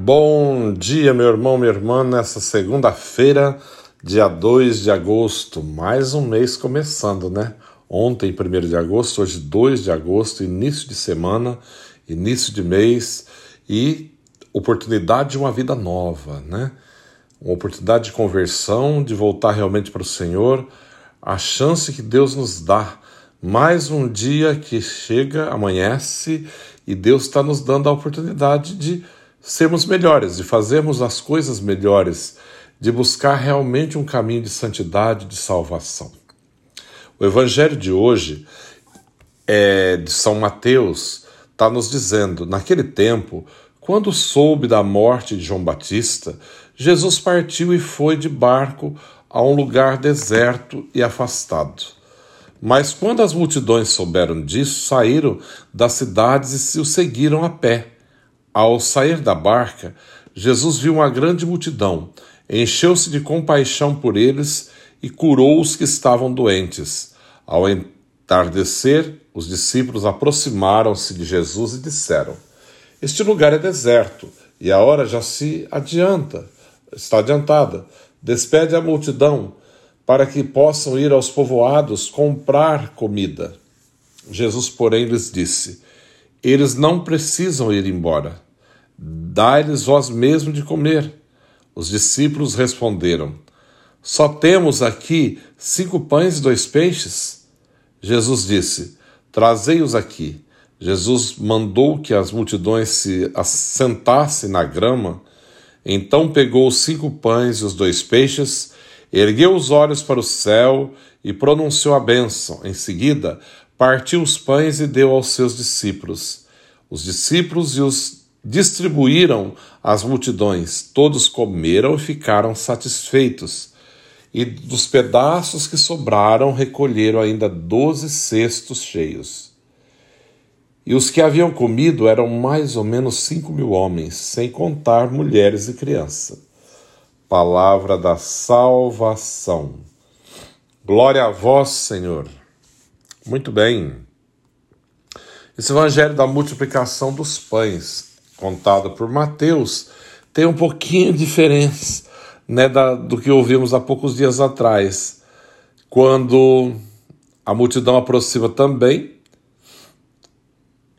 Bom dia, meu irmão, minha irmã, nessa segunda-feira, dia 2 de agosto, mais um mês começando, né? Ontem, 1 de agosto, hoje 2 de agosto, início de semana, início de mês e oportunidade de uma vida nova, né? Uma oportunidade de conversão, de voltar realmente para o Senhor, a chance que Deus nos dá. Mais um dia que chega, amanhece e Deus está nos dando a oportunidade de sermos melhores, de fazermos as coisas melhores, de buscar realmente um caminho de santidade, de salvação. O evangelho de hoje, é de São Mateus, está nos dizendo: naquele tempo, quando soube da morte de João Batista, Jesus partiu e foi de barco a um lugar deserto e afastado. Mas quando as multidões souberam disso, saíram das cidades e se o seguiram a pé. Ao sair da barca, Jesus viu uma grande multidão, encheu-se de compaixão por eles e curou os que estavam doentes. Ao entardecer, os discípulos aproximaram-se de Jesus e disseram: Este lugar é deserto e a hora já se adianta, está adiantada. Despede a multidão para que possam ir aos povoados comprar comida. Jesus, porém, lhes disse: Eles não precisam ir embora Dai-lhes vós mesmo de comer. Os discípulos responderam: Só temos aqui cinco pães e dois peixes. Jesus disse: Trazei-os aqui. Jesus mandou que as multidões se assentassem na grama. Então pegou os cinco pães e os dois peixes, ergueu os olhos para o céu e pronunciou a bênção. Em seguida, partiu os pães e deu aos seus discípulos. Os discípulos e os distribuíram às multidões, todos comeram e ficaram satisfeitos. E dos pedaços que sobraram, recolheram ainda doze cestos cheios. E os que haviam comido eram mais ou menos cinco mil homens, sem contar mulheres e crianças. Palavra da salvação. Glória a vós, Senhor. Muito bem. Esse evangelho da multiplicação dos pães contado por Mateus tem um pouquinho de diferença né, da, do que ouvimos há poucos dias atrás, quando a multidão aproxima também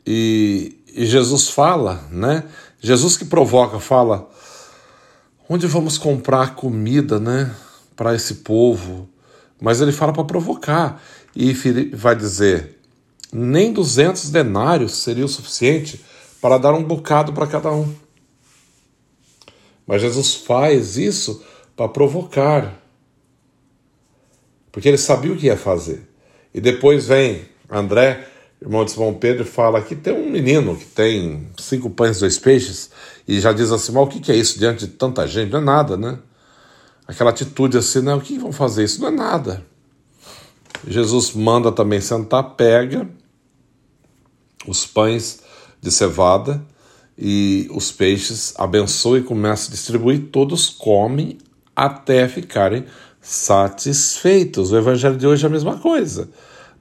e, e Jesus fala, né? Jesus que provoca, fala: onde vamos comprar comida, né, para esse povo? Mas ele fala para provocar e vai dizer: nem 200 denários seria o suficiente para dar um bocado para cada um. Mas Jesus faz isso para provocar, porque ele sabia o que ia fazer. E depois vem André, irmão de Simão Pedro, e fala que tem um menino que tem cinco pães e dois peixes, e já diz assim: mas o que é isso diante de tanta gente? Não é nada, né? Aquela atitude assim, né? O que vão fazer? Isso não é nada. Jesus manda também sentar, pega os pães de cevada e os peixes, abençoa e começa a distribuir, todos comem até ficarem satisfeitos. O evangelho de hoje é a mesma coisa.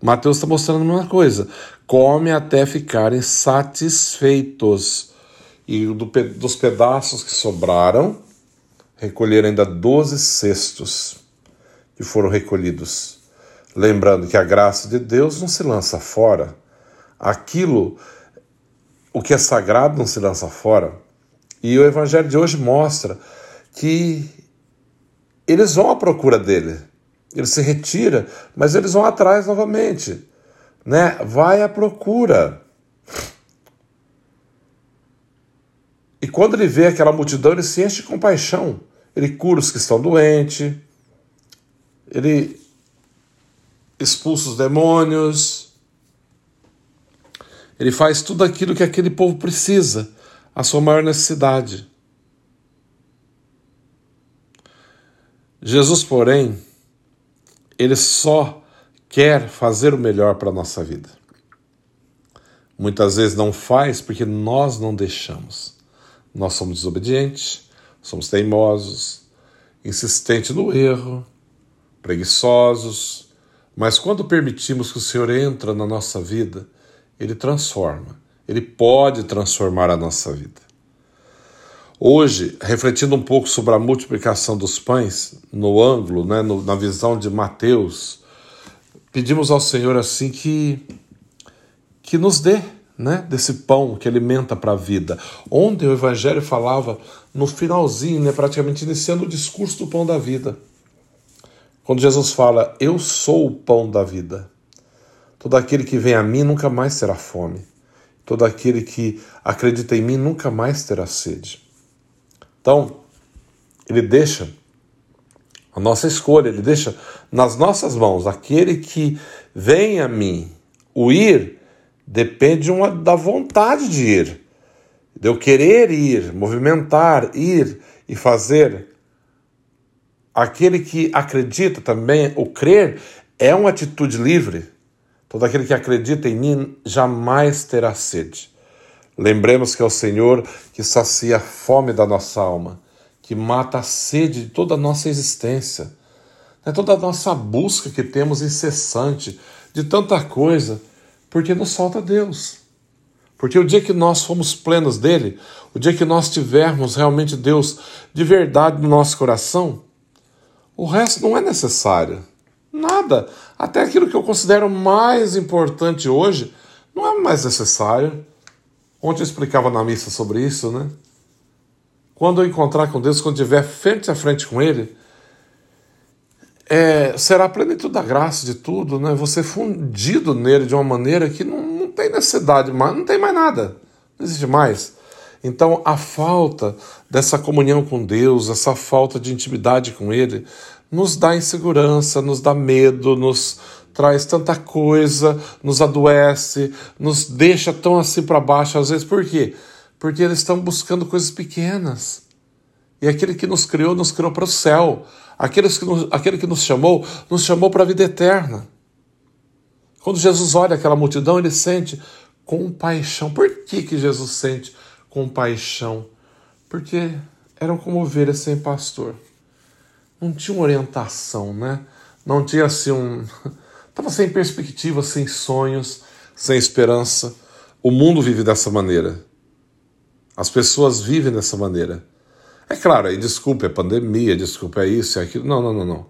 Mateus está mostrando a mesma coisa. Come até ficarem satisfeitos. E do, dos pedaços que sobraram, recolheram ainda 12 cestos que foram recolhidos. Lembrando que a graça de Deus não se lança fora. Aquilo o que é sagrado não se lança fora. E o evangelho de hoje mostra que eles vão à procura dele. Ele se retira, mas eles vão atrás novamente. Né? Vai à procura. E quando ele vê aquela multidão, ele se enche de compaixão. Ele cura os que estão doentes, ele expulsa os demônios, ele faz tudo aquilo que aquele povo precisa, a sua maior necessidade. Jesus, porém, ele só quer fazer o melhor para a nossa vida. Muitas vezes não faz porque nós não deixamos. Nós somos desobedientes, somos teimosos, insistentes no erro, preguiçosos, mas quando permitimos que o Senhor entra na nossa vida, ele transforma. Ele pode transformar a nossa vida. Hoje, refletindo um pouco sobre a multiplicação dos pães, no ângulo, né, no, na visão de Mateus, pedimos ao Senhor assim que, que nos dê né, desse pão que alimenta para a vida. Ontem o Evangelho falava no finalzinho, né, praticamente iniciando o discurso do pão da vida. Quando Jesus fala, Eu sou o pão da vida. Todo aquele que vem a mim nunca mais terá fome. Todo aquele que acredita em mim nunca mais terá sede. Então, ele deixa a nossa escolha, ele deixa nas nossas mãos. Aquele que vem a mim, o ir, depende uma, da vontade de ir, de eu querer ir, movimentar, ir e fazer. Aquele que acredita também, o crer, é uma atitude livre. Todo aquele que acredita em mim jamais terá sede. Lembremos que é o Senhor que sacia a fome da nossa alma, que mata a sede de toda a nossa existência, é toda a nossa busca que temos incessante de tanta coisa, porque nos falta Deus. Porque o dia que nós fomos plenos dele, o dia que nós tivermos realmente Deus de verdade no nosso coração, o resto não é necessário. Nada. Até aquilo que eu considero mais importante hoje não é mais necessário. Ontem eu explicava na missa sobre isso, né? Quando eu encontrar com Deus, quando estiver frente a frente com Ele, é, será plenitude da graça de tudo, né? Você fundido nele de uma maneira que não, não tem necessidade mais, não tem mais nada, não existe mais. Então, a falta dessa comunhão com Deus, essa falta de intimidade com Ele, nos dá insegurança, nos dá medo, nos, traz tanta coisa, nos adoece, nos deixa tão assim para baixo às vezes. Por quê? Porque eles estão buscando coisas pequenas. E aquele que nos criou, nos criou para o céu. Aqueles que nos, aquele que nos chamou, nos chamou para a vida eterna. Quando Jesus olha aquela multidão, ele sente compaixão. Por que, que Jesus sente compaixão? Porque eram como ovelhas sem pastor. Não tinha orientação, né? Não tinha assim um Estava sem perspectiva, sem sonhos, sem esperança. O mundo vive dessa maneira. As pessoas vivem dessa maneira. É claro, aí desculpa, é pandemia, desculpa, é isso, é aquilo. Não, não, não, não.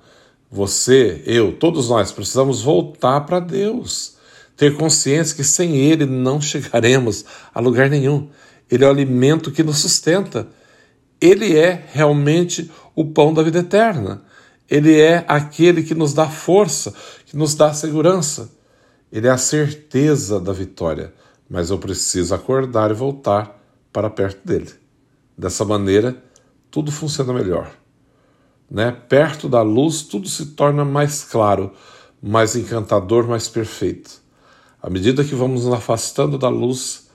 Você, eu, todos nós precisamos voltar para Deus. Ter consciência que sem Ele não chegaremos a lugar nenhum. Ele é o alimento que nos sustenta. Ele é realmente o pão da vida eterna. Ele é aquele que nos dá força, que nos dá segurança. Ele é a certeza da vitória, mas eu preciso acordar e voltar para perto dele. Dessa maneira, tudo funciona melhor. Né? Perto da luz, tudo se torna mais claro, mais encantador, mais perfeito. À medida que vamos nos afastando da luz,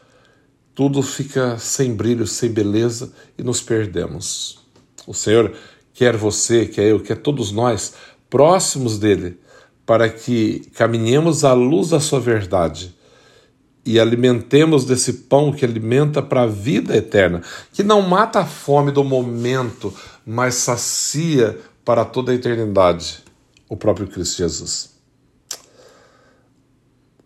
tudo fica sem brilho, sem beleza e nos perdemos. O Senhor quer você, quer eu, quer todos nós, próximos dele, para que caminhemos à luz da sua verdade e alimentemos desse pão que alimenta para a vida eterna, que não mata a fome do momento, mas sacia para toda a eternidade o próprio Cristo Jesus.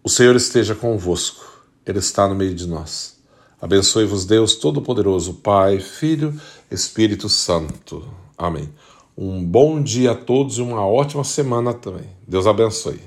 O Senhor esteja convosco, Ele está no meio de nós. Abençoe-vos, Deus Todo-Poderoso, Pai, Filho, Espírito Santo. Amém. Um bom dia a todos e uma ótima semana também. Deus abençoe.